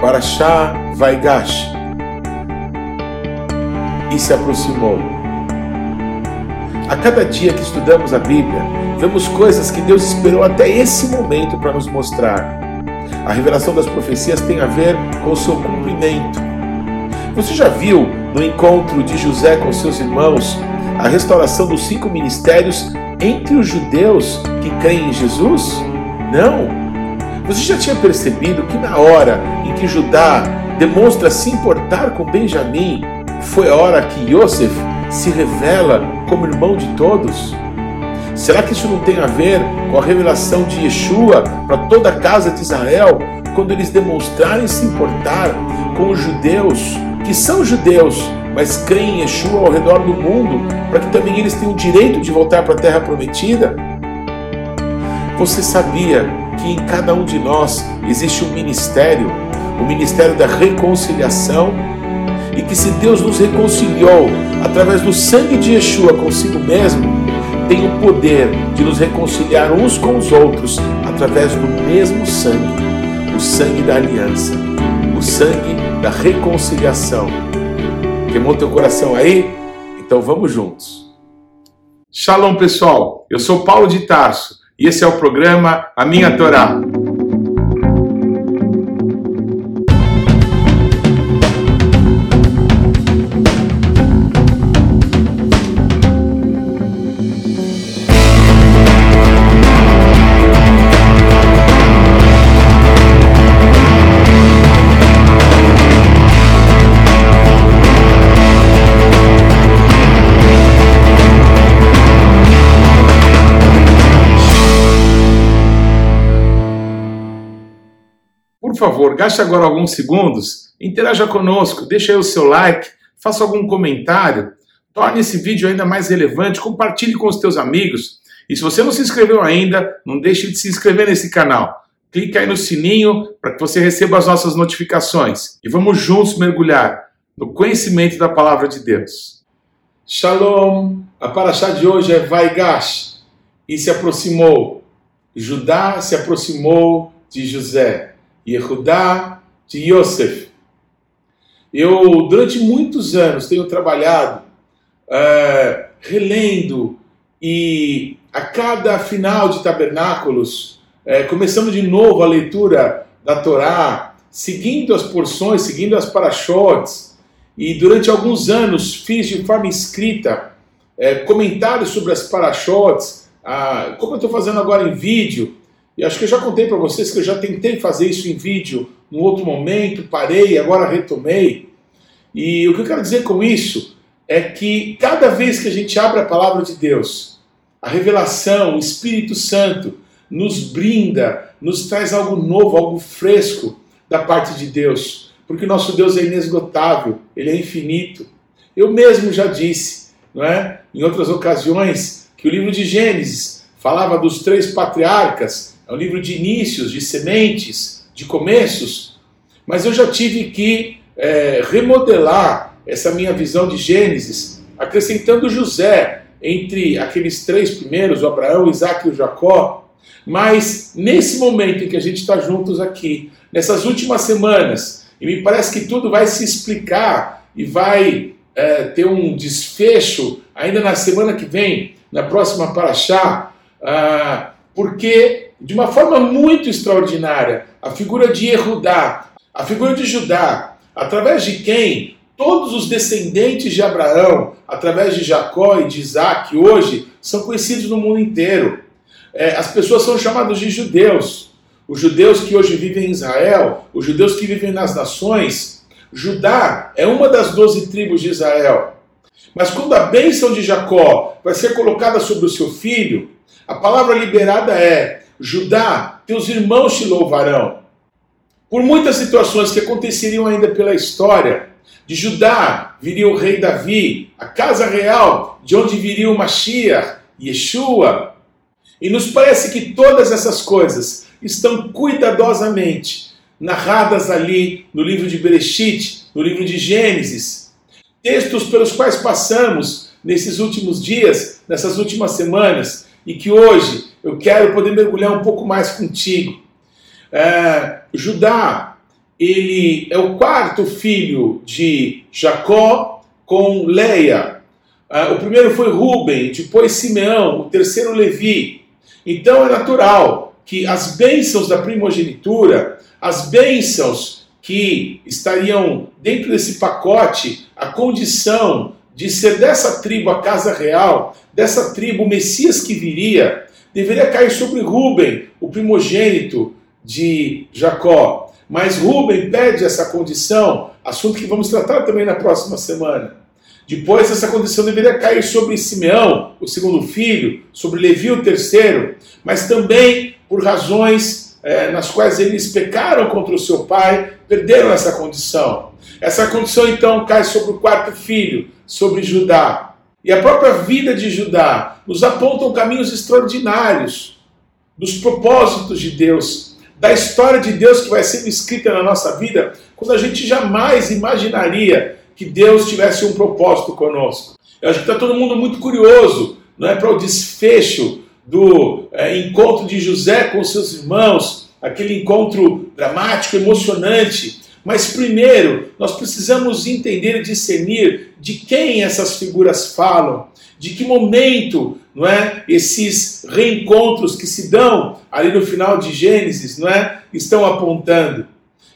Parashá Vaigash. E se aproximou. A cada dia que estudamos a Bíblia, vemos coisas que Deus esperou até esse momento para nos mostrar. A revelação das profecias tem a ver com o seu cumprimento. Você já viu no encontro de José com seus irmãos a restauração dos cinco ministérios entre os judeus que creem em Jesus? Não. Você já tinha percebido que na hora em que Judá demonstra se importar com Benjamim, foi a hora que Yosef se revela como irmão de todos? Será que isso não tem a ver com a revelação de Yeshua para toda a casa de Israel, quando eles demonstrarem se importar com os judeus, que são judeus, mas creem em Yeshua ao redor do mundo, para que também eles tenham o direito de voltar para a terra prometida? Você sabia que em cada um de nós existe um ministério, o ministério da reconciliação? E que se Deus nos reconciliou através do sangue de Yeshua consigo mesmo, tem o poder de nos reconciliar uns com os outros através do mesmo sangue, o sangue da aliança, o sangue da reconciliação. Queimou teu coração aí? Então vamos juntos. Shalom, pessoal. Eu sou Paulo de Tarso e esse é o programa A Minha Torá. Favor, gaste agora alguns segundos, interaja conosco, deixe aí o seu like, faça algum comentário, torne esse vídeo ainda mais relevante, compartilhe com os teus amigos. E se você não se inscreveu ainda, não deixe de se inscrever nesse canal. Clique aí no sininho para que você receba as nossas notificações. E vamos juntos mergulhar no conhecimento da palavra de Deus. Shalom! A paraxá de hoje é Vaigash e se aproximou. Judá se aproximou de José. Yehudá de Yosef. Eu, durante muitos anos, tenho trabalhado é, relendo e a cada final de tabernáculos, é, começando de novo a leitura da Torá, seguindo as porções, seguindo as parashotes, e durante alguns anos fiz de forma escrita é, comentários sobre as parashotes, ah, como eu estou fazendo agora em vídeo, e acho que eu já contei para vocês que eu já tentei fazer isso em vídeo num outro momento, parei, agora retomei. E o que eu quero dizer com isso é que cada vez que a gente abre a palavra de Deus, a revelação, o Espírito Santo nos brinda, nos traz algo novo, algo fresco da parte de Deus, porque nosso Deus é inesgotável, ele é infinito. Eu mesmo já disse, não é? Em outras ocasiões, que o livro de Gênesis falava dos três patriarcas é um livro de inícios, de sementes, de começos, mas eu já tive que é, remodelar essa minha visão de Gênesis, acrescentando José entre aqueles três primeiros, o Abraão, Isaac e o Jacó. Mas nesse momento em que a gente está juntos aqui, nessas últimas semanas, e me parece que tudo vai se explicar e vai é, ter um desfecho ainda na semana que vem, na próxima Paraxá, ah, porque de uma forma muito extraordinária, a figura de Erudá, a figura de Judá, através de quem todos os descendentes de Abraão, através de Jacó e de Isaac, hoje são conhecidos no mundo inteiro. É, as pessoas são chamadas de judeus. Os judeus que hoje vivem em Israel, os judeus que vivem nas nações. Judá é uma das doze tribos de Israel. Mas quando a bênção de Jacó vai ser colocada sobre o seu filho, a palavra liberada é Judá, teus irmãos te louvarão. Por muitas situações que aconteceriam ainda pela história, de Judá viria o rei Davi, a casa real, de onde viria o Mashiach, Yeshua. E nos parece que todas essas coisas estão cuidadosamente narradas ali no livro de Bereshit, no livro de Gênesis. Textos pelos quais passamos nesses últimos dias, nessas últimas semanas, e que hoje eu quero poder mergulhar um pouco mais contigo. É, Judá ele é o quarto filho de Jacó com Leia. Ah, o primeiro foi Ruben, depois Simeão, o terceiro Levi. Então é natural que as bênçãos da primogenitura, as bênçãos que estariam dentro desse pacote, a condição de ser dessa tribo a casa real, dessa tribo o Messias que viria, deveria cair sobre Ruben, o primogênito de Jacó. Mas Ruben pede essa condição, assunto que vamos tratar também na próxima semana. Depois, essa condição deveria cair sobre Simeão, o segundo filho, sobre Levi, o terceiro, mas também por razões é, nas quais eles pecaram contra o seu pai, perderam essa condição. Essa condição então cai sobre o quarto filho, sobre Judá. E a própria vida de Judá nos apontam caminhos extraordinários dos propósitos de Deus, da história de Deus que vai sendo escrita na nossa vida, quando a gente jamais imaginaria que Deus tivesse um propósito conosco. Eu acho que está todo mundo muito curioso, não é para o desfecho do é, encontro de José com seus irmãos, aquele encontro dramático, emocionante. Mas primeiro, nós precisamos entender e discernir de quem essas figuras falam, de que momento, não é, esses reencontros que se dão ali no final de Gênesis, não é, estão apontando.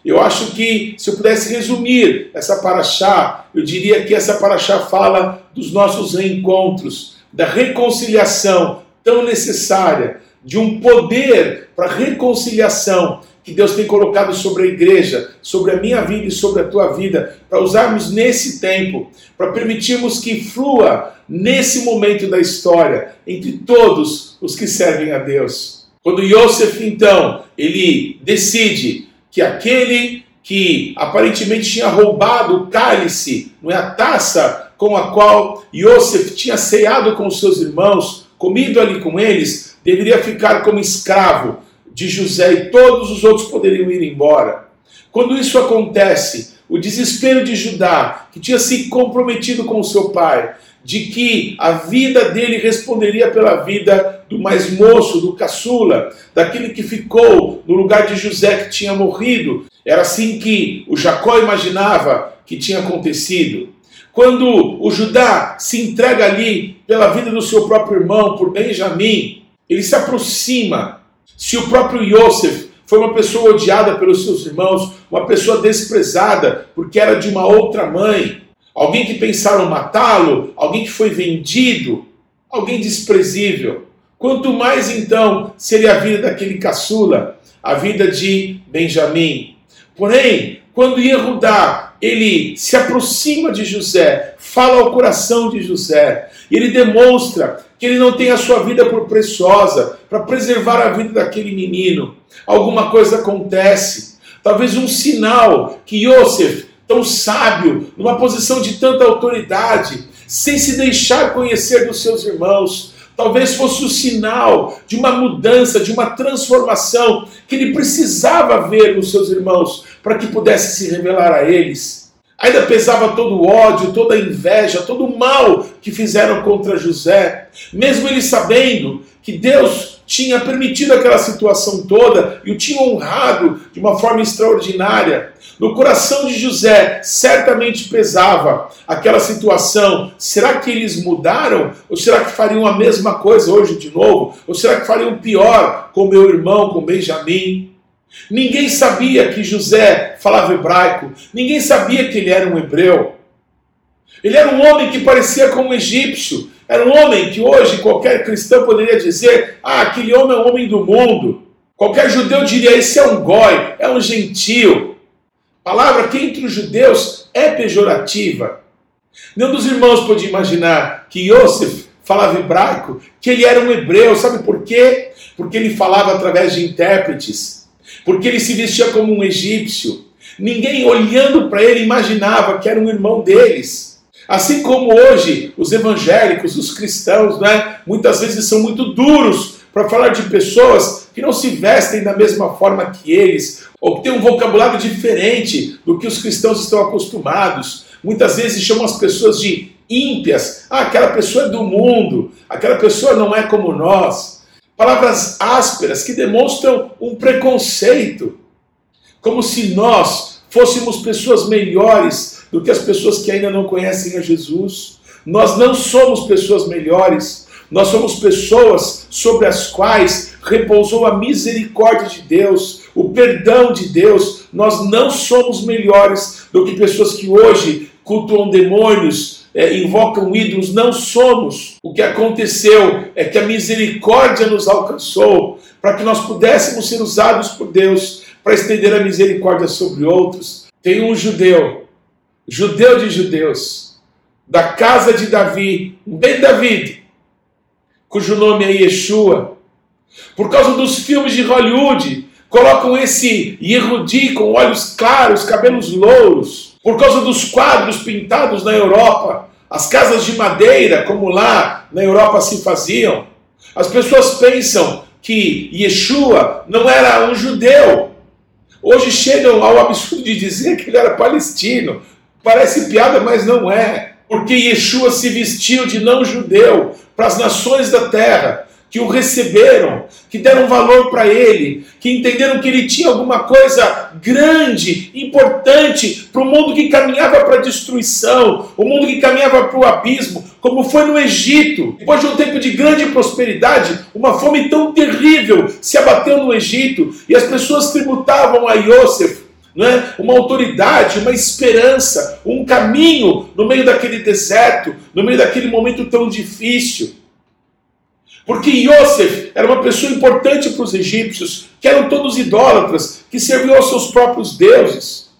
Eu acho que, se eu pudesse resumir essa paraxá, eu diria que essa paraxá fala dos nossos reencontros, da reconciliação tão necessária, de um poder para reconciliação que Deus tem colocado sobre a igreja, sobre a minha vida e sobre a tua vida, para usarmos nesse tempo, para permitirmos que flua nesse momento da história entre todos os que servem a Deus. Quando Yosef, então, ele decide que aquele que aparentemente tinha roubado o cálice, não é a taça com a qual Yosef tinha ceado com os seus irmãos, comido ali com eles, deveria ficar como escravo de José e todos os outros poderiam ir embora. Quando isso acontece, o desespero de Judá, que tinha se comprometido com o seu pai, de que a vida dele responderia pela vida do mais moço, do caçula, daquele que ficou no lugar de José que tinha morrido. Era assim que o Jacó imaginava que tinha acontecido. Quando o Judá se entrega ali pela vida do seu próprio irmão, por Benjamim, ele se aproxima. Se o próprio Yosef foi uma pessoa odiada pelos seus irmãos, uma pessoa desprezada porque era de uma outra mãe, alguém que pensaram matá-lo, alguém que foi vendido, alguém desprezível. Quanto mais então seria a vida daquele caçula, a vida de Benjamim. Porém, quando Yehudá, ele se aproxima de José, fala ao coração de José, e ele demonstra que ele não tem a sua vida por preciosa, para preservar a vida daquele menino. Alguma coisa acontece, talvez um sinal que Yosef tão sábio, numa posição de tanta autoridade, sem se deixar conhecer dos seus irmãos. Talvez fosse o sinal de uma mudança, de uma transformação que ele precisava ver nos seus irmãos para que pudesse se revelar a eles. Ainda pesava todo o ódio, toda a inveja, todo o mal que fizeram contra José, mesmo ele sabendo que Deus tinha permitido aquela situação toda e o tinha honrado de uma forma extraordinária. No coração de José certamente pesava aquela situação. Será que eles mudaram? Ou será que fariam a mesma coisa hoje de novo? Ou será que fariam pior com meu irmão, com Benjamim? Ninguém sabia que José falava hebraico, ninguém sabia que ele era um hebreu. Ele era um homem que parecia como um egípcio, era um homem que hoje qualquer cristão poderia dizer: ah, aquele homem é um homem do mundo. Qualquer judeu diria: esse é um goi, é um gentio. Palavra que entre os judeus é pejorativa. Nenhum dos irmãos podia imaginar que Yosef falava hebraico, que ele era um hebreu. Sabe por quê? Porque ele falava através de intérpretes. Porque ele se vestia como um egípcio. Ninguém olhando para ele imaginava que era um irmão deles. Assim como hoje os evangélicos, os cristãos, né, muitas vezes são muito duros para falar de pessoas que não se vestem da mesma forma que eles, ou que têm um vocabulário diferente do que os cristãos estão acostumados. Muitas vezes chamam as pessoas de ímpias. Ah, aquela pessoa é do mundo, aquela pessoa não é como nós. Palavras ásperas que demonstram um preconceito, como se nós fôssemos pessoas melhores do que as pessoas que ainda não conhecem a Jesus. Nós não somos pessoas melhores, nós somos pessoas sobre as quais repousou a misericórdia de Deus, o perdão de Deus. Nós não somos melhores do que pessoas que hoje cultuam demônios, é, invocam ídolos. Não somos. O que aconteceu é que a misericórdia nos alcançou para que nós pudéssemos ser usados por Deus para estender a misericórdia sobre outros. Tem um judeu, judeu de judeus, da casa de Davi, bem David, cujo nome é Yeshua. Por causa dos filmes de Hollywood, colocam esse Yehudi com olhos claros, cabelos louros. Por causa dos quadros pintados na Europa, as casas de madeira, como lá na Europa se faziam. As pessoas pensam que Yeshua não era um judeu, Hoje chegam ao absurdo de dizer que ele era palestino. Parece piada, mas não é. Porque Yeshua se vestiu de não judeu para as nações da terra que o receberam, que deram valor para ele, que entenderam que ele tinha alguma coisa grande, importante para o mundo que caminhava para a destruição, o mundo que caminhava para o abismo, como foi no Egito. Depois de um tempo de grande prosperidade, uma fome tão terrível se abateu no Egito e as pessoas tributavam a Yosef é? uma autoridade, uma esperança, um caminho no meio daquele deserto, no meio daquele momento tão difícil. Porque Yosef era uma pessoa importante para os egípcios, que eram todos idólatras, que serviam aos seus próprios deuses.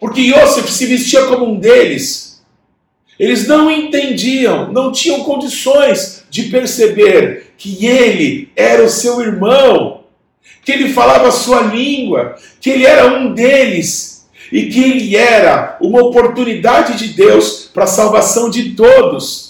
Porque Yosef se vestia como um deles. Eles não entendiam, não tinham condições de perceber que ele era o seu irmão, que ele falava a sua língua, que ele era um deles e que ele era uma oportunidade de Deus para a salvação de todos.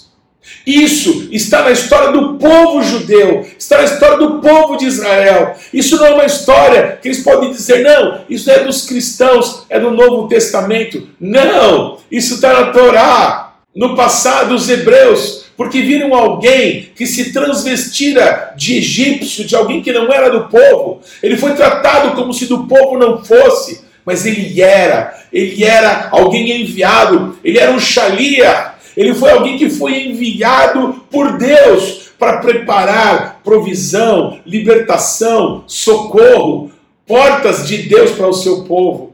Isso está na história do povo judeu, está na história do povo de Israel. Isso não é uma história que eles podem dizer, não, isso é dos cristãos, é do Novo Testamento. Não, isso está na Torá, no passado dos hebreus, porque viram alguém que se transvestira de egípcio, de alguém que não era do povo. Ele foi tratado como se do povo não fosse, mas ele era, ele era alguém enviado, ele era um xalia, ele foi alguém que foi enviado por Deus para preparar provisão, libertação, socorro, portas de Deus para o seu povo.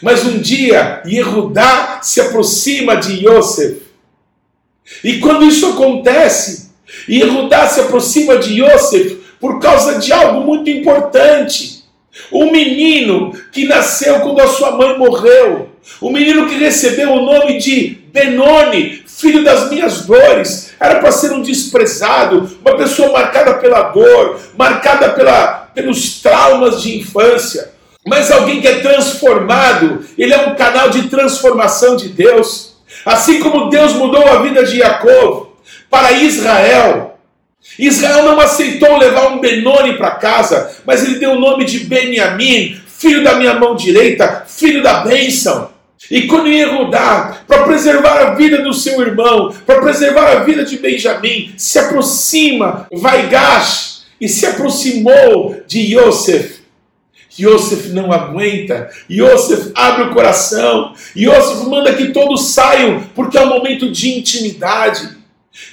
Mas um dia, Yehudá se aproxima de Yosef. E quando isso acontece, Yehudá se aproxima de Yosef por causa de algo muito importante. Um menino que nasceu quando a sua mãe morreu. Um menino que recebeu o nome de Benoni, filho das minhas dores, era para ser um desprezado, uma pessoa marcada pela dor, marcada pela, pelos traumas de infância. Mas alguém que é transformado, ele é um canal de transformação de Deus. Assim como Deus mudou a vida de Jacob para Israel. Israel não aceitou levar um Benoni para casa, mas ele deu o nome de Beniamim, filho da minha mão direita, filho da bênção. E quando Yehudá, para preservar a vida do seu irmão, para preservar a vida de Benjamim, se aproxima, vai Gash, e se aproximou de Yosef. Yosef não aguenta, Yosef abre o coração, Yosef manda que todos saiam, porque é um momento de intimidade.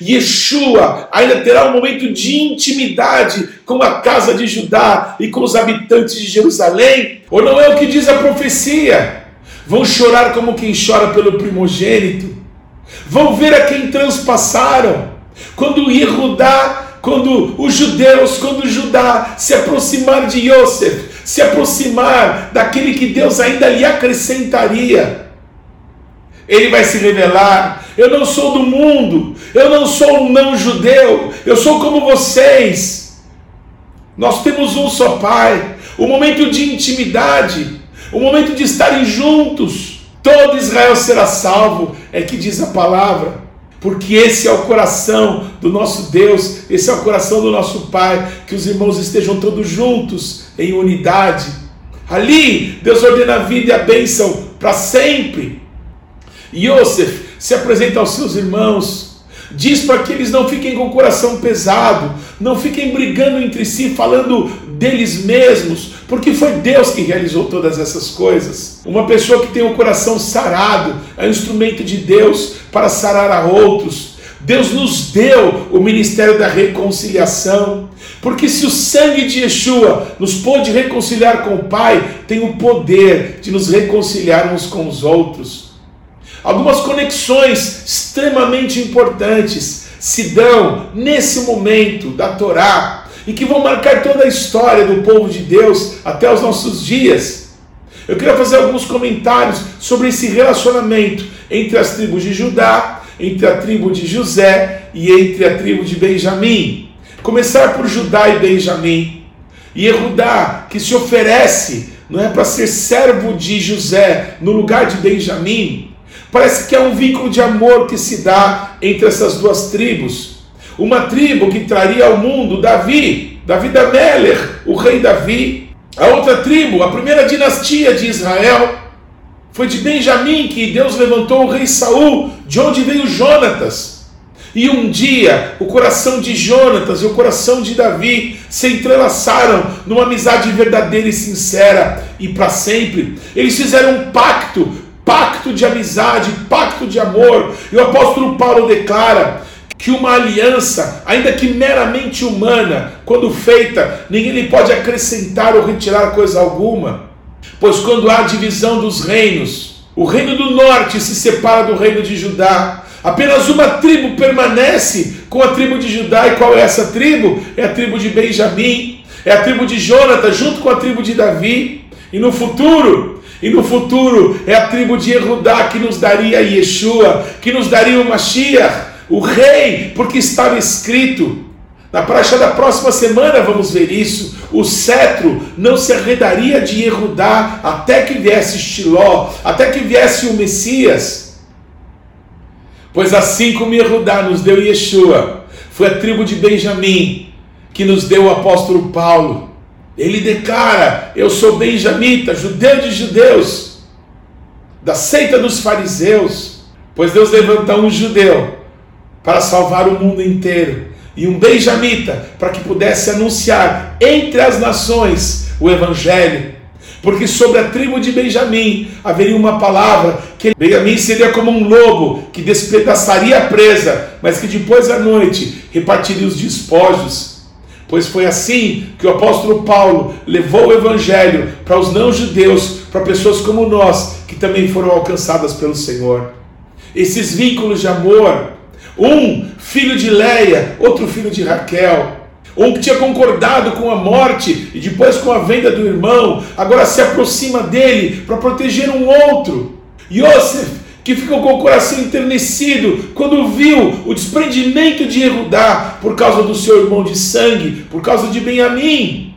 Yeshua ainda terá um momento de intimidade com a casa de Judá e com os habitantes de Jerusalém, ou não é o que diz a profecia? vão chorar como quem chora pelo primogênito, vão ver a quem transpassaram. Quando Yehudá, quando os judeus, quando Judá se aproximar de Yosef, se aproximar daquele que Deus ainda lhe acrescentaria, ele vai se revelar. Eu não sou do mundo, eu não sou um não judeu, eu sou como vocês. Nós temos um só Pai. O momento de intimidade o momento de estarem juntos. Todo Israel será salvo, é que diz a palavra, porque esse é o coração do nosso Deus, esse é o coração do nosso Pai, que os irmãos estejam todos juntos em unidade. Ali, Deus ordena a vida e a bênção para sempre. Yosef se apresenta aos seus irmãos, diz para que eles não fiquem com o coração pesado, não fiquem brigando entre si, falando deles mesmos, porque foi Deus que realizou todas essas coisas. Uma pessoa que tem o coração sarado é um instrumento de Deus para sarar a outros. Deus nos deu o ministério da reconciliação, porque se o sangue de Yeshua nos pôde reconciliar com o Pai, tem o poder de nos reconciliar uns com os outros. Algumas conexões extremamente importantes se dão nesse momento da Torá e que vão marcar toda a história do povo de Deus até os nossos dias. Eu queria fazer alguns comentários sobre esse relacionamento entre as tribos de Judá, entre a tribo de José e entre a tribo de Benjamim. Começar por Judá e Benjamim. E Erudá, que se oferece, não é para ser servo de José no lugar de Benjamim, Parece que é um vínculo de amor que se dá entre essas duas tribos. Uma tribo que traria ao mundo Davi, Davi da Meller, o rei Davi. A outra tribo, a primeira dinastia de Israel, foi de Benjamim que Deus levantou o rei Saul, de onde veio Jonatas. E um dia o coração de Jonatas e o coração de Davi se entrelaçaram numa amizade verdadeira e sincera e para sempre. Eles fizeram um pacto pacto de amizade, pacto de amor. E o apóstolo Paulo declara que uma aliança, ainda que meramente humana, quando feita, ninguém lhe pode acrescentar ou retirar coisa alguma. Pois quando há divisão dos reinos, o reino do norte se separa do reino de Judá. Apenas uma tribo permanece com a tribo de Judá. E qual é essa tribo? É a tribo de Benjamim, é a tribo de Jonathan, junto com a tribo de Davi. E no futuro, e no futuro é a tribo de Erudá que nos daria Yeshua, que nos daria o Mashiach, o rei, porque estava escrito. Na praxa da próxima semana vamos ver isso. O cetro não se arredaria de Erudá até que viesse Shiló, até que viesse o Messias. Pois assim como Erudá nos deu Yeshua, foi a tribo de Benjamim que nos deu o apóstolo Paulo. Ele declara: Eu sou benjamita, judeu de judeus, da seita dos fariseus, pois Deus levanta um judeu para salvar o mundo inteiro e um benjamita para que pudesse anunciar entre as nações o evangelho. Porque sobre a tribo de Benjamim haveria uma palavra que Benjamim seria como um lobo que despedaçaria a presa, mas que depois à noite repartiria os despojos pois foi assim que o apóstolo Paulo levou o evangelho para os não-judeus, para pessoas como nós, que também foram alcançadas pelo Senhor. Esses vínculos de amor, um filho de Leia, outro filho de Raquel, um que tinha concordado com a morte e depois com a venda do irmão, agora se aproxima dele para proteger um outro. Yosef que ficou com o coração enternecido quando viu o desprendimento de Erudá por causa do seu irmão de sangue, por causa de Benjamim.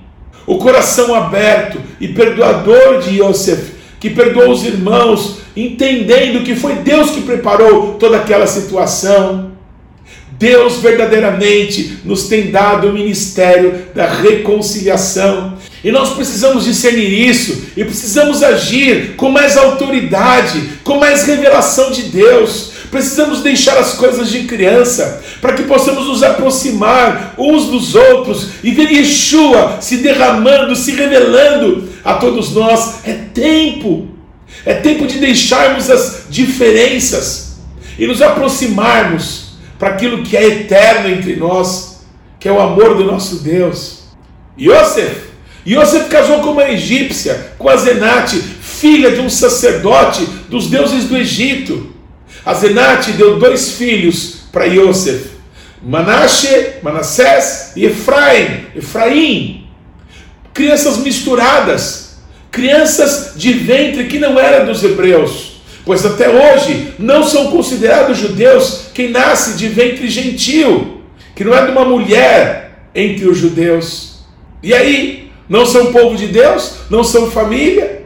O coração aberto e perdoador de Yosef, que perdoou os irmãos, entendendo que foi Deus que preparou toda aquela situação. Deus verdadeiramente nos tem dado o ministério da reconciliação. E nós precisamos discernir isso e precisamos agir com mais autoridade, com mais revelação de Deus. Precisamos deixar as coisas de criança para que possamos nos aproximar uns dos outros e ver Yeshua se derramando, se revelando a todos nós. É tempo, é tempo de deixarmos as diferenças e nos aproximarmos para aquilo que é eterno entre nós, que é o amor do nosso Deus. Yosef Yosef casou com uma egípcia, com a Zenate, filha de um sacerdote dos deuses do Egito. A Zenate deu dois filhos para Yosef, Manashe, Manassés e Efraim, Efraim. Crianças misturadas, crianças de ventre que não era dos hebreus, pois até hoje não são considerados judeus quem nasce de ventre gentil, que não é de uma mulher entre os judeus. E aí, não são povo de Deus, não são família,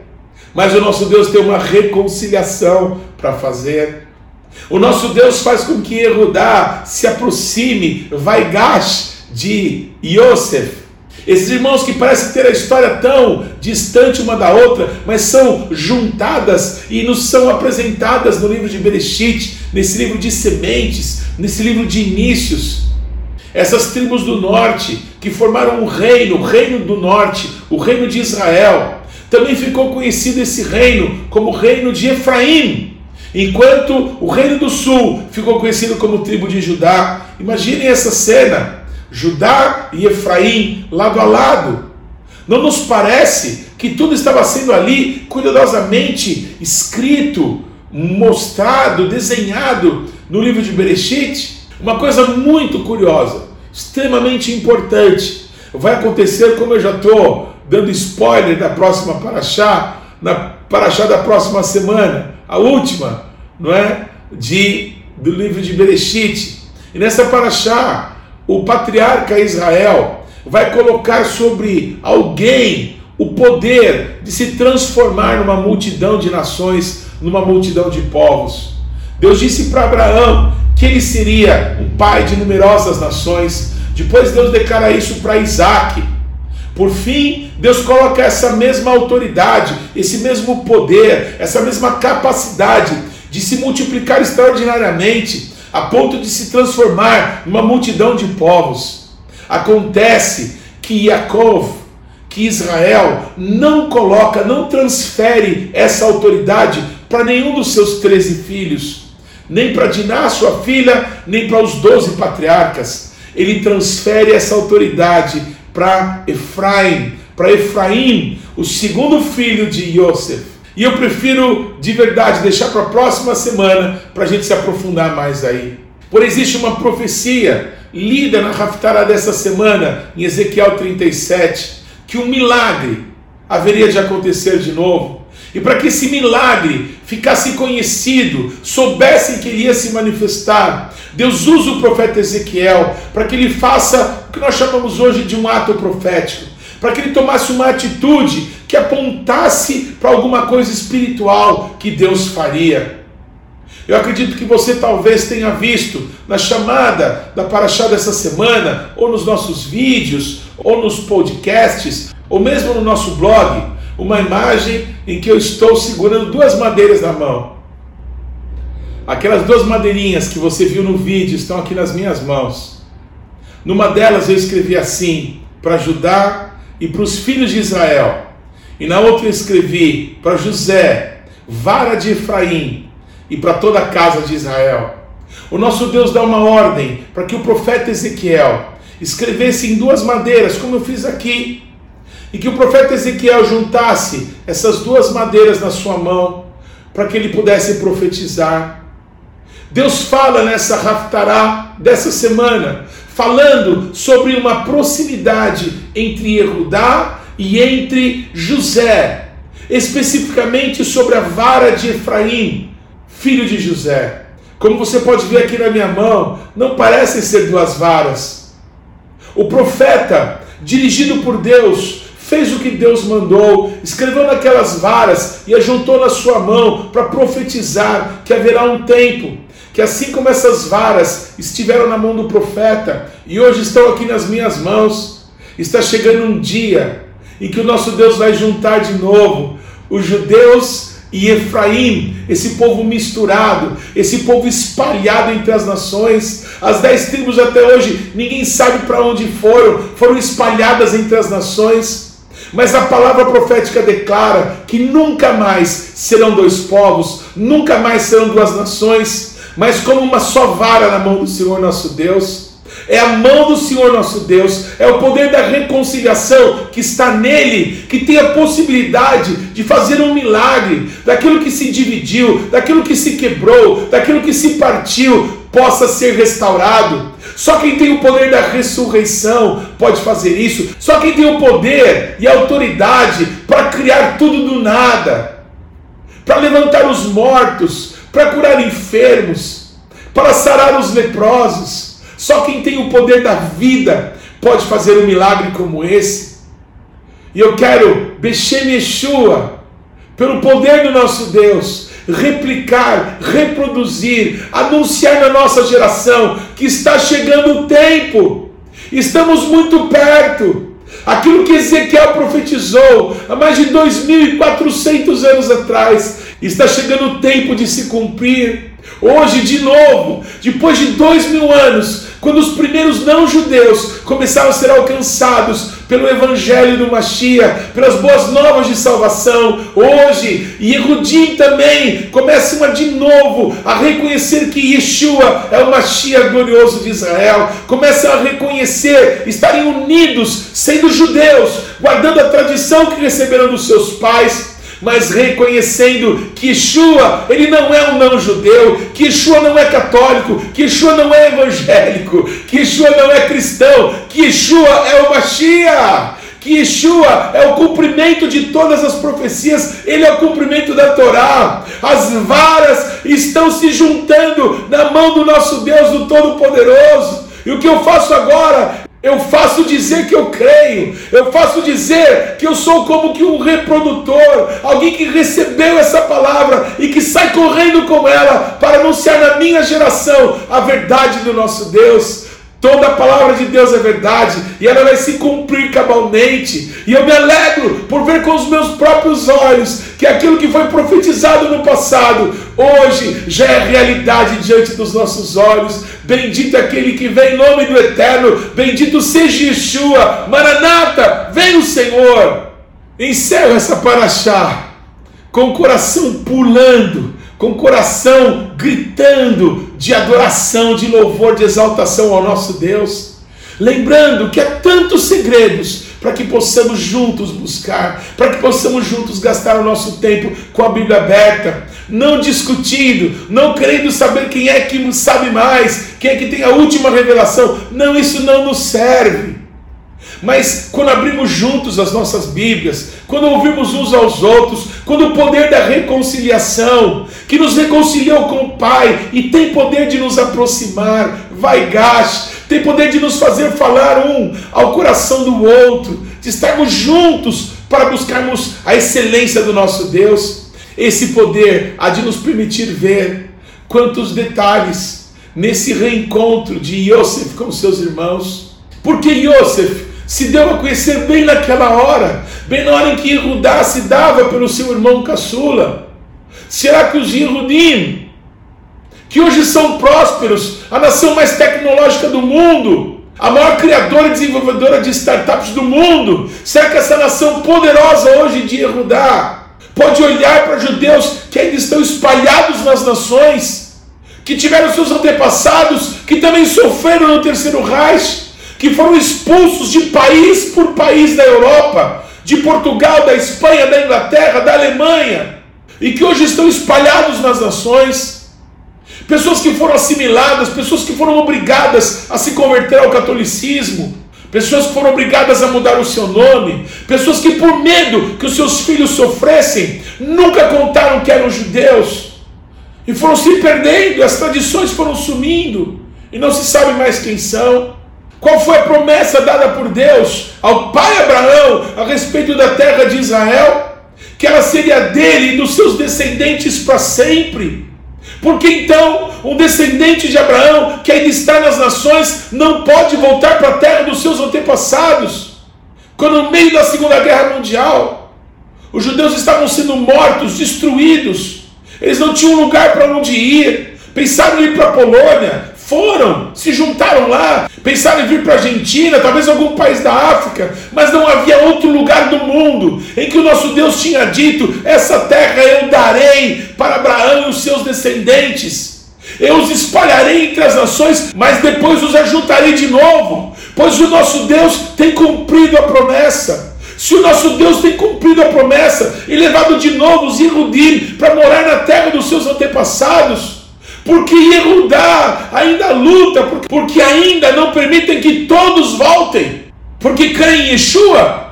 mas o nosso Deus tem uma reconciliação para fazer. O nosso Deus faz com que Erudá se aproxime, vai Gash de Yosef. Esses irmãos que parecem ter a história tão distante uma da outra, mas são juntadas e nos são apresentadas no livro de Bereshit, nesse livro de sementes, nesse livro de inícios. Essas tribos do norte, que formaram um reino, o reino do norte, o reino de Israel, também ficou conhecido esse reino como o reino de Efraim, enquanto o reino do sul ficou conhecido como tribo de Judá. Imaginem essa cena: Judá e Efraim lado a lado. Não nos parece que tudo estava sendo ali cuidadosamente escrito, mostrado, desenhado no livro de Bereshit? Uma coisa muito curiosa, extremamente importante, vai acontecer como eu já estou dando spoiler da próxima paraxá, na paraxá da próxima semana, a última, não é? De, do livro de Bereshit. E nessa paraxá, o patriarca Israel vai colocar sobre alguém o poder de se transformar numa multidão de nações, numa multidão de povos. Deus disse para Abraão que ele seria um pai de numerosas nações. Depois Deus declara isso para Isaac. Por fim, Deus coloca essa mesma autoridade, esse mesmo poder, essa mesma capacidade de se multiplicar extraordinariamente, a ponto de se transformar numa multidão de povos. Acontece que Yaakov, que Israel, não coloca, não transfere essa autoridade para nenhum dos seus treze filhos nem para Diná, sua filha, nem para os doze patriarcas. Ele transfere essa autoridade para Efraim, para Efraim, o segundo filho de Yosef. E eu prefiro de verdade deixar para a próxima semana para a gente se aprofundar mais aí. Por existe uma profecia lida na Raftará dessa semana, em Ezequiel 37, que um milagre haveria de acontecer de novo. E para que esse milagre ficasse conhecido, soubessem que ele ia se manifestar, Deus usa o profeta Ezequiel para que ele faça o que nós chamamos hoje de um ato profético, para que ele tomasse uma atitude que apontasse para alguma coisa espiritual que Deus faria. Eu acredito que você talvez tenha visto na chamada da Paraxá dessa semana, ou nos nossos vídeos, ou nos podcasts, ou mesmo no nosso blog, uma imagem em que eu estou segurando duas madeiras na mão. Aquelas duas madeirinhas que você viu no vídeo estão aqui nas minhas mãos. Numa delas eu escrevi assim: para Judá e para os filhos de Israel. E na outra escrevi para José, vara de Efraim, e para toda a casa de Israel. O nosso Deus dá uma ordem para que o profeta Ezequiel escrevesse em duas madeiras, como eu fiz aqui, e que o profeta Ezequiel juntasse essas duas madeiras na sua mão para que ele pudesse profetizar. Deus fala nessa Raftará dessa semana, falando sobre uma proximidade entre Erudá e entre José, especificamente sobre a vara de Efraim, filho de José. Como você pode ver aqui na minha mão, não parecem ser duas varas. O profeta, dirigido por Deus, fez o que Deus mandou, escreveu naquelas varas e ajuntou na sua mão para profetizar que haverá um tempo que assim como essas varas estiveram na mão do profeta e hoje estão aqui nas minhas mãos, está chegando um dia em que o nosso Deus vai juntar de novo os judeus e Efraim, esse povo misturado, esse povo espalhado entre as nações. As dez tribos até hoje, ninguém sabe para onde foram, foram espalhadas entre as nações. Mas a palavra profética declara que nunca mais serão dois povos, nunca mais serão duas nações, mas como uma só vara na mão do Senhor nosso Deus. É a mão do Senhor nosso Deus, é o poder da reconciliação que está nele, que tem a possibilidade de fazer um milagre daquilo que se dividiu, daquilo que se quebrou, daquilo que se partiu, possa ser restaurado. Só quem tem o poder da ressurreição pode fazer isso. Só quem tem o poder e a autoridade para criar tudo do nada, para levantar os mortos, para curar enfermos, para sarar os leprosos. Só quem tem o poder da vida pode fazer um milagre como esse. E eu quero, Bechem Yeshua, pelo poder do nosso Deus, replicar, reproduzir, anunciar na nossa geração que está chegando o tempo, estamos muito perto. Aquilo que Ezequiel profetizou há mais de 2.400 anos atrás, está chegando o tempo de se cumprir. Hoje, de novo, depois de dois mil anos, quando os primeiros não-judeus começaram a ser alcançados pelo evangelho do Mashiach, pelas boas novas de salvação, hoje, Yehudim também começam de novo a reconhecer que Yeshua é o Mashiach glorioso de Israel, começam a reconhecer, estarem unidos, sendo judeus, guardando a tradição que receberam dos seus pais, mas reconhecendo que Yeshua, ele não é um não-judeu, que Yeshua não é católico, que Yeshua não é evangélico, que Yeshua não é cristão, que Yeshua é o Mashiach que Yeshua é o cumprimento de todas as profecias, ele é o cumprimento da Torá. As varas estão se juntando na mão do nosso Deus, do Todo-Poderoso. E o que eu faço agora eu faço dizer que eu creio, eu faço dizer que eu sou como que um reprodutor, alguém que recebeu essa palavra e que sai correndo com ela para anunciar na minha geração a verdade do nosso Deus. Toda a palavra de Deus é verdade e ela vai se cumprir cabalmente. E eu me alegro por ver com os meus próprios olhos que aquilo que foi profetizado no passado, hoje já é realidade diante dos nossos olhos. Bendito é aquele que vem em nome do Eterno, bendito seja Yeshua, Maranata, vem o Senhor. Encerro essa paraxá com o coração pulando com o coração gritando de adoração, de louvor, de exaltação ao nosso Deus. Lembrando que há tantos segredos para que possamos juntos buscar, para que possamos juntos gastar o nosso tempo com a Bíblia aberta, não discutindo, não querendo saber quem é que sabe mais, quem é que tem a última revelação. Não, isso não nos serve. Mas quando abrimos juntos as nossas Bíblias, quando ouvimos uns aos outros, quando o poder da reconciliação, que nos reconciliou com o Pai e tem poder de nos aproximar, vai gás, tem poder de nos fazer falar um ao coração do outro, de estarmos juntos para buscarmos a excelência do nosso Deus. Esse poder há de nos permitir ver quantos detalhes nesse reencontro de Yosef com seus irmãos. Porque Yosef se deu a conhecer bem naquela hora, bem na hora em que Yehudá se dava pelo seu irmão caçula. Será que os Yehudim, que hoje são prósperos, a nação mais tecnológica do mundo, a maior criadora e desenvolvedora de startups do mundo, será que essa nação poderosa hoje de Yehudá pode olhar para judeus que ainda estão espalhados nas nações, que tiveram seus antepassados, que também sofreram no terceiro Reich, que foram expulsos de país por país da Europa, de Portugal, da Espanha, da Inglaterra, da Alemanha, e que hoje estão espalhados nas nações. Pessoas que foram assimiladas, pessoas que foram obrigadas a se converter ao catolicismo, pessoas que foram obrigadas a mudar o seu nome, pessoas que, por medo que os seus filhos sofressem, nunca contaram que eram judeus e foram se perdendo, as tradições foram sumindo e não se sabe mais quem são. Qual foi a promessa dada por Deus ao pai Abraão a respeito da terra de Israel? Que ela seria dele e dos seus descendentes para sempre. Porque então um descendente de Abraão que ainda está nas nações não pode voltar para a terra dos seus antepassados. Quando no meio da Segunda Guerra Mundial, os judeus estavam sendo mortos, destruídos, eles não tinham lugar para onde ir, pensaram em ir para a Polônia, foram, se juntaram lá, pensaram em vir para a Argentina, talvez algum país da África, mas não havia outro lugar do mundo em que o nosso Deus tinha dito: essa terra eu darei para Abraão e os seus descendentes. Eu os espalharei entre as nações, mas depois os ajuntarei de novo, pois o nosso Deus tem cumprido a promessa. Se o nosso Deus tem cumprido a promessa e levado de novo os Irudim para morar na terra dos seus antepassados, porque Yehudá ainda luta, porque ainda não permitem que todos voltem, porque creem em Yeshua.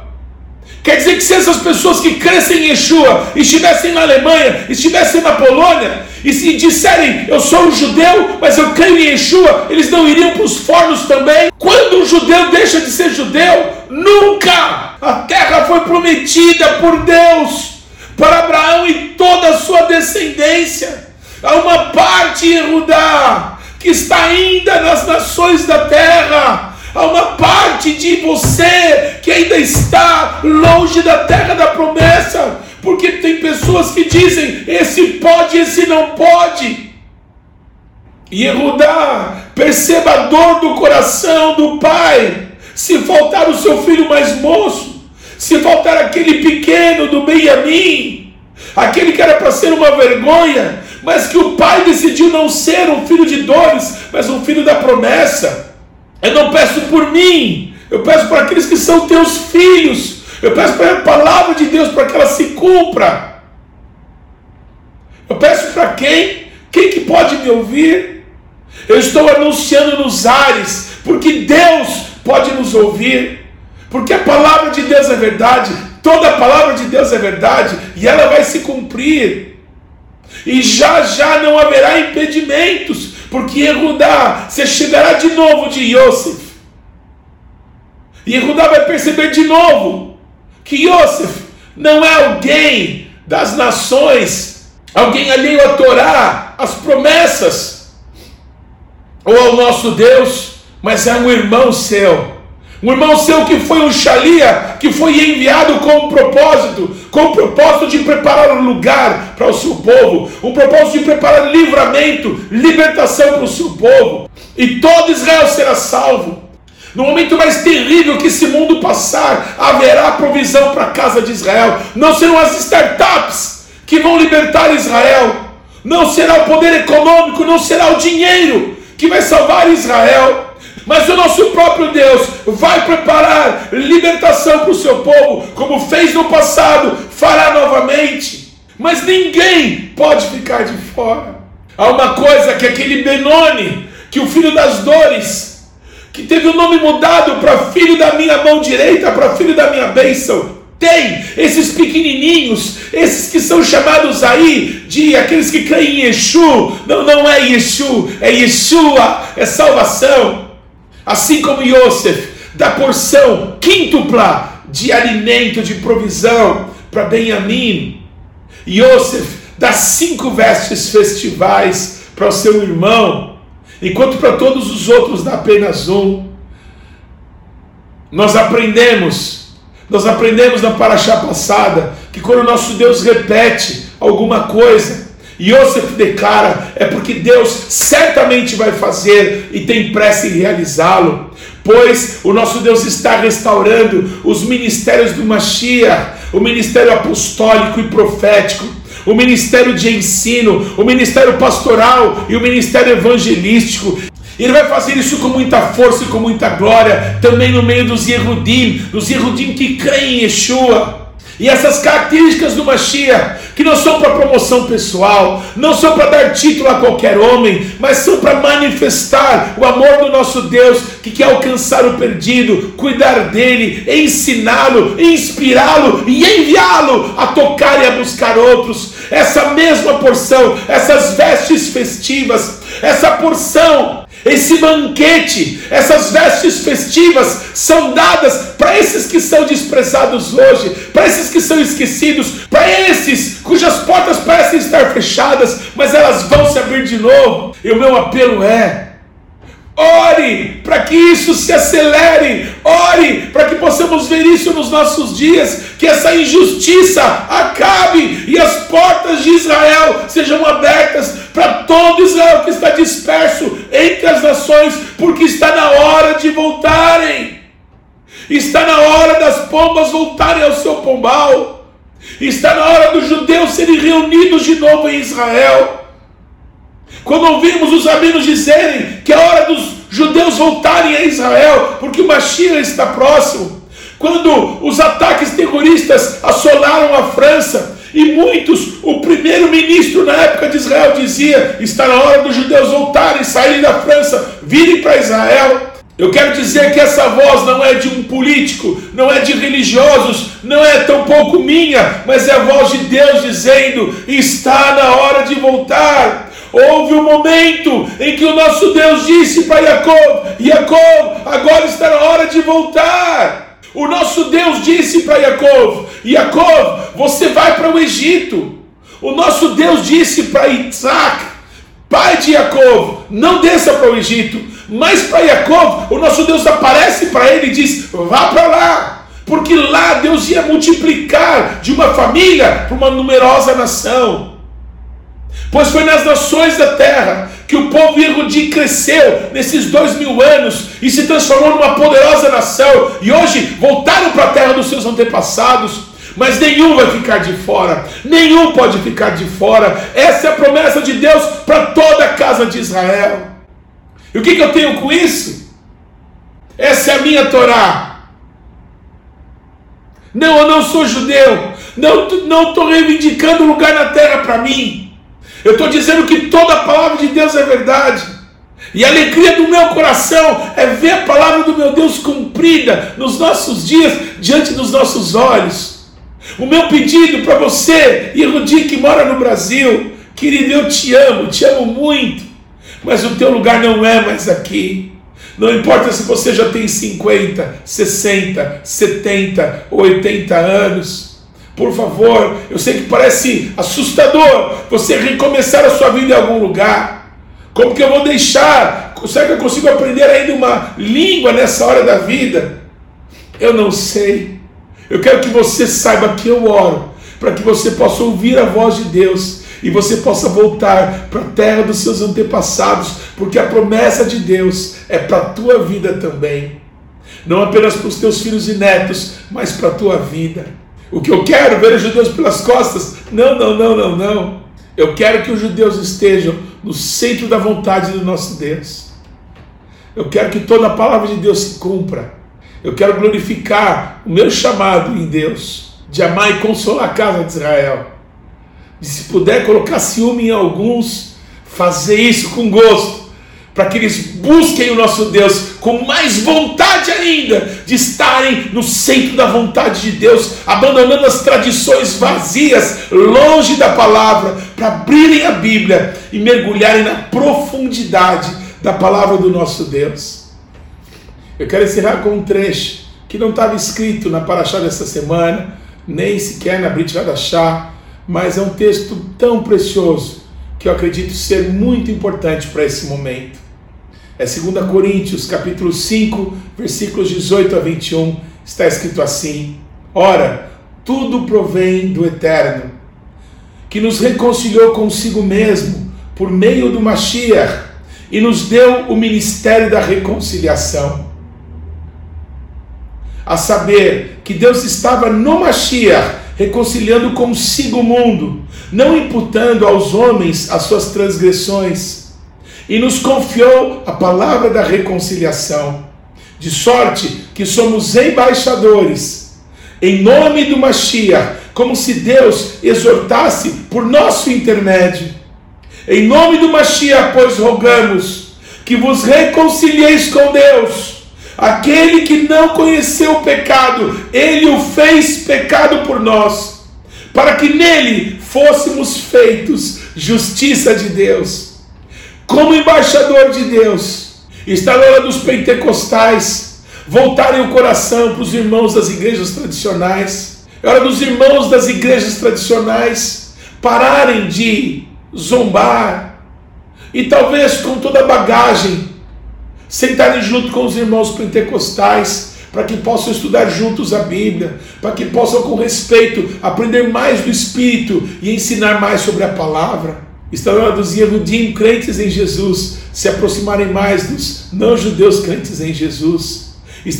Quer dizer que se essas pessoas que crescem em Yeshua estivessem na Alemanha, estivessem na Polônia, e se disserem, eu sou um judeu, mas eu creio em Yeshua, eles não iriam para os fornos também? Quando um judeu deixa de ser judeu? Nunca! A terra foi prometida por Deus para Abraão e toda a sua descendência. Há uma parte, Yehudá, que está ainda nas nações da terra. Há uma parte de você que ainda está longe da terra da promessa. Porque tem pessoas que dizem: esse pode, esse não pode. Yehudá Perceba a dor do coração do pai. Se faltar o seu filho mais moço, se faltar aquele pequeno do Benjamim, aquele que era para ser uma vergonha, mas que o pai decidiu não ser um filho de dores, mas um filho da promessa. Eu não peço por mim, eu peço para aqueles que são teus filhos. Eu peço para a palavra de Deus para que ela se cumpra. Eu peço para quem? Quem que pode me ouvir? Eu estou anunciando nos ares, porque Deus pode nos ouvir, porque a palavra de Deus é verdade, toda a palavra de Deus é verdade e ela vai se cumprir. E já já não haverá impedimentos, porque Yehudá, você chegará de novo de Yosef. E Yehudá vai perceber de novo que Yosef não é alguém das nações, alguém alheio a Torá, as promessas, ou ao nosso Deus, mas é um irmão seu. Um irmão seu que foi um xalia, que foi enviado com um propósito, com o propósito de preparar um lugar para o seu povo, um propósito de preparar livramento, libertação para o seu povo, e todo Israel será salvo. No momento mais terrível que esse mundo passar, haverá provisão para a casa de Israel. Não serão as startups que vão libertar Israel, não será o poder econômico, não será o dinheiro que vai salvar Israel mas o nosso próprio Deus vai preparar libertação para o seu povo, como fez no passado, fará novamente. Mas ninguém pode ficar de fora. Há uma coisa que aquele Benoni, que o filho das dores, que teve o nome mudado para filho da minha mão direita, para filho da minha bênção, tem esses pequenininhos, esses que são chamados aí de aqueles que creem em Yeshua. Não, não é Yeshua, é Yeshua, é salvação assim como Yosef, da porção quíntupla de alimento, de provisão para Benjamim. Yosef dá cinco vestes festivais para o seu irmão, enquanto para todos os outros dá apenas um. Nós aprendemos, nós aprendemos na paraxá passada, que quando o nosso Deus repete alguma coisa, Yosef declara: é porque Deus certamente vai fazer e tem pressa em realizá-lo, pois o nosso Deus está restaurando os ministérios do Mashiach, o ministério apostólico e profético, o ministério de ensino, o ministério pastoral e o ministério evangelístico. Ele vai fazer isso com muita força e com muita glória, também no meio dos Yehudim, dos Yehudim que creem em Yeshua. E essas características do Mashiach, que não são para promoção pessoal, não são para dar título a qualquer homem, mas são para manifestar o amor do nosso Deus, que quer alcançar o perdido, cuidar dele, ensiná-lo, inspirá-lo e enviá-lo a tocar e a buscar outros. Essa mesma porção, essas vestes festivas, essa porção esse banquete, essas vestes festivas são dadas para esses que são desprezados hoje, para esses que são esquecidos, para esses cujas portas parecem estar fechadas, mas elas vão se abrir de novo. E o meu apelo é: Ore para que isso se acelere. Ore para que possamos ver isso nos nossos dias. Que essa injustiça acabe e as portas de Israel sejam abertas para todo Israel que está disperso entre as nações, porque está na hora de voltarem. Está na hora das pombas voltarem ao seu pombal. Está na hora dos judeus serem reunidos de novo em Israel. Quando ouvimos os rabinos dizerem que é hora dos judeus voltarem a Israel, porque o Mashiach está próximo. Quando os ataques terroristas assolaram a França, e muitos, o primeiro-ministro na época de Israel dizia: está na hora dos judeus voltarem, saírem da França, virem para Israel. Eu quero dizer que essa voz não é de um político, não é de religiosos, não é tão pouco minha, mas é a voz de Deus dizendo: está na hora de voltar. Houve um momento em que o nosso Deus disse para Jacob: Jacob, agora está na hora de voltar. O nosso Deus disse para Jacob: Jacob, você vai para o Egito. O nosso Deus disse para Isaac, pai de Jacob, não desça para o Egito. Mas para Jacob, o nosso Deus aparece para ele e diz: vá para lá porque lá Deus ia multiplicar de uma família para uma numerosa nação. Pois foi nas nações da terra que o povo Yehudi cresceu nesses dois mil anos e se transformou numa poderosa nação, e hoje voltaram para a terra dos seus antepassados, mas nenhum vai ficar de fora, nenhum pode ficar de fora. Essa é a promessa de Deus para toda a casa de Israel. E o que, que eu tenho com isso? Essa é a minha Torá. Não, eu não sou judeu. Não estou reivindicando lugar na terra para mim. Eu estou dizendo que toda a palavra de Deus é verdade. E a alegria do meu coração é ver a palavra do meu Deus cumprida nos nossos dias, diante dos nossos olhos. O meu pedido para você, Irudi, que mora no Brasil, querido, eu te amo, te amo muito, mas o teu lugar não é mais aqui. Não importa se você já tem 50, 60, 70 ou 80 anos. Por favor, eu sei que parece assustador você recomeçar a sua vida em algum lugar. Como que eu vou deixar? Será que eu consigo aprender ainda uma língua nessa hora da vida? Eu não sei. Eu quero que você saiba que eu oro, para que você possa ouvir a voz de Deus e você possa voltar para a terra dos seus antepassados, porque a promessa de Deus é para a tua vida também. Não apenas para os teus filhos e netos, mas para a tua vida. O que eu quero ver os judeus pelas costas? Não, não, não, não, não. Eu quero que os judeus estejam no centro da vontade do nosso Deus. Eu quero que toda a palavra de Deus se cumpra. Eu quero glorificar o meu chamado em Deus, de amar e consolar a casa de Israel. E se puder colocar ciúme em alguns, fazer isso com gosto para que eles busquem o nosso Deus com mais vontade ainda de estarem no centro da vontade de Deus, abandonando as tradições vazias, longe da palavra, para abrirem a Bíblia e mergulharem na profundidade da palavra do nosso Deus. Eu quero encerrar com um trecho que não estava escrito na Paraxá dessa semana, nem sequer na Brit Hadashah, mas é um texto tão precioso que eu acredito ser muito importante para esse momento. É 2 Coríntios, capítulo 5, versículos 18 a 21, está escrito assim: Ora, tudo provém do Eterno, que nos reconciliou consigo mesmo por meio do Mashiach e nos deu o ministério da reconciliação. A saber, que Deus estava no Mashiach reconciliando consigo o mundo, não imputando aos homens as suas transgressões e nos confiou a palavra da reconciliação, de sorte que somos embaixadores, em nome do Mashiach, como se Deus exortasse por nosso intermédio. Em nome do Mashiach, pois rogamos que vos reconcilieis com Deus. Aquele que não conheceu o pecado, ele o fez pecado por nós, para que nele fôssemos feitos justiça de Deus como embaixador de Deus, está na hora dos pentecostais voltarem o coração para os irmãos das igrejas tradicionais. É hora dos irmãos das igrejas tradicionais pararem de zombar e talvez com toda a bagagem sentarem junto com os irmãos pentecostais para que possam estudar juntos a Bíblia, para que possam com respeito aprender mais do Espírito e ensinar mais sobre a palavra. Dos Yehudim crentes em Jesus se aproximarem mais dos não-judeus crentes em Jesus.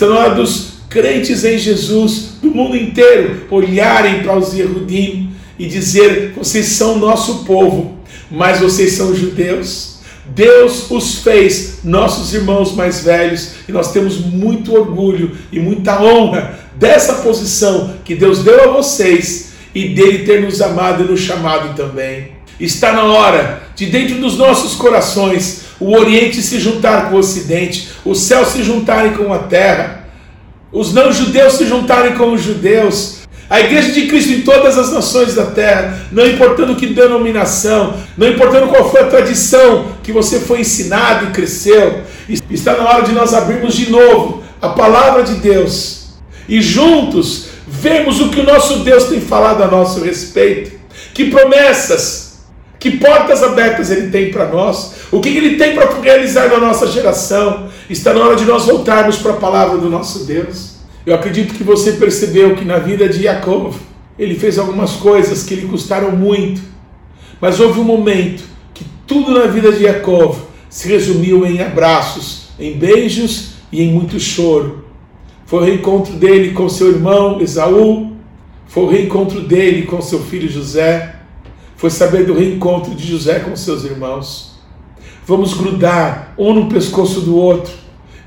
Hora dos crentes em Jesus do mundo inteiro olharem para os Yehudim e dizer: vocês são nosso povo, mas vocês são judeus. Deus os fez nossos irmãos mais velhos e nós temos muito orgulho e muita honra dessa posição que Deus deu a vocês e dele ter nos amado e nos chamado também. Está na hora de, dentro dos nossos corações, o Oriente se juntar com o Ocidente, os céus se juntarem com a terra, os não-judeus se juntarem com os judeus, a igreja de Cristo em todas as nações da terra, não importando que denominação, não importando qual foi a tradição que você foi ensinado e cresceu, está na hora de nós abrirmos de novo a palavra de Deus e juntos vermos o que o nosso Deus tem falado a nosso respeito. Que promessas, que portas abertas Ele tem para nós? O que Ele tem para realizar na nossa geração? Está na hora de nós voltarmos para a palavra do nosso Deus. Eu acredito que você percebeu que na vida de Jacob ele fez algumas coisas que lhe custaram muito, mas houve um momento que Tudo na vida de Jacob se resumiu em abraços, em beijos e em muito choro. Foi o reencontro dele com seu irmão Esaú, foi o reencontro dele com seu filho José, foi saber do reencontro de José com seus irmãos. Vamos grudar um no pescoço do outro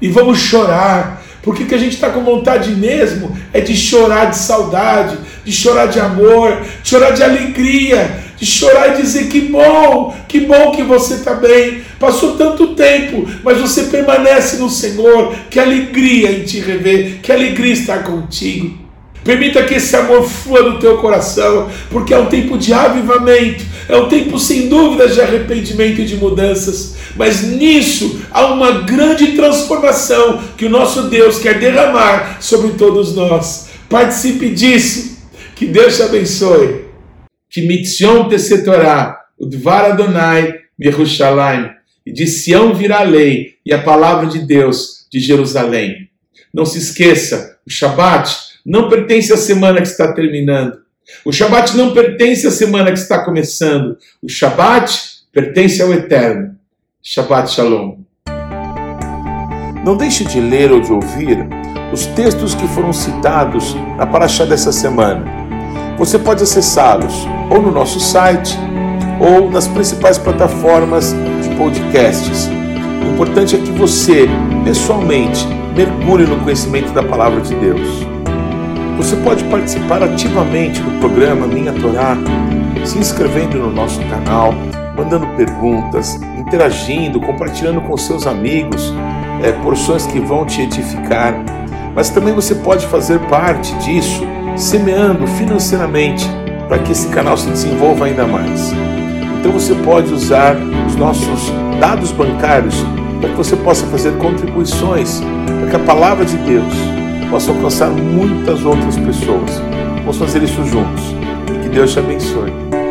e vamos chorar, porque que a gente está com vontade mesmo é de chorar de saudade, de chorar de amor, de chorar de alegria, de chorar e dizer que bom, que bom que você está bem. Passou tanto tempo, mas você permanece no Senhor. Que alegria em te rever, que alegria estar contigo. Permita que esse amor flua no teu coração, porque é um tempo de avivamento, é um tempo sem dúvidas de arrependimento e de mudanças. Mas nisso há uma grande transformação que o nosso Deus quer derramar sobre todos nós. Participe disso. Que Deus te abençoe. Que mitzion tesetorá, o dvar Adonai, Yerushalayim. E de Sião virá a lei e a palavra de Deus de Jerusalém. Não se esqueça, o Shabat não pertence à semana que está terminando. O Shabat não pertence à semana que está começando. O Shabat pertence ao Eterno. Shabbat Shalom. Não deixe de ler ou de ouvir os textos que foram citados na Paraxá dessa semana. Você pode acessá-los ou no nosso site ou nas principais plataformas de podcasts. O importante é que você, pessoalmente, mergulhe no conhecimento da palavra de Deus. Você pode participar ativamente do programa Minha Torá, se inscrevendo no nosso canal, mandando perguntas, interagindo, compartilhando com seus amigos é, porções que vão te edificar. Mas também você pode fazer parte disso, semeando financeiramente para que esse canal se desenvolva ainda mais. Então você pode usar os nossos dados bancários para que você possa fazer contribuições para que a palavra de Deus possa alcançar muitas outras pessoas. Vamos fazer isso juntos. Que Deus te abençoe.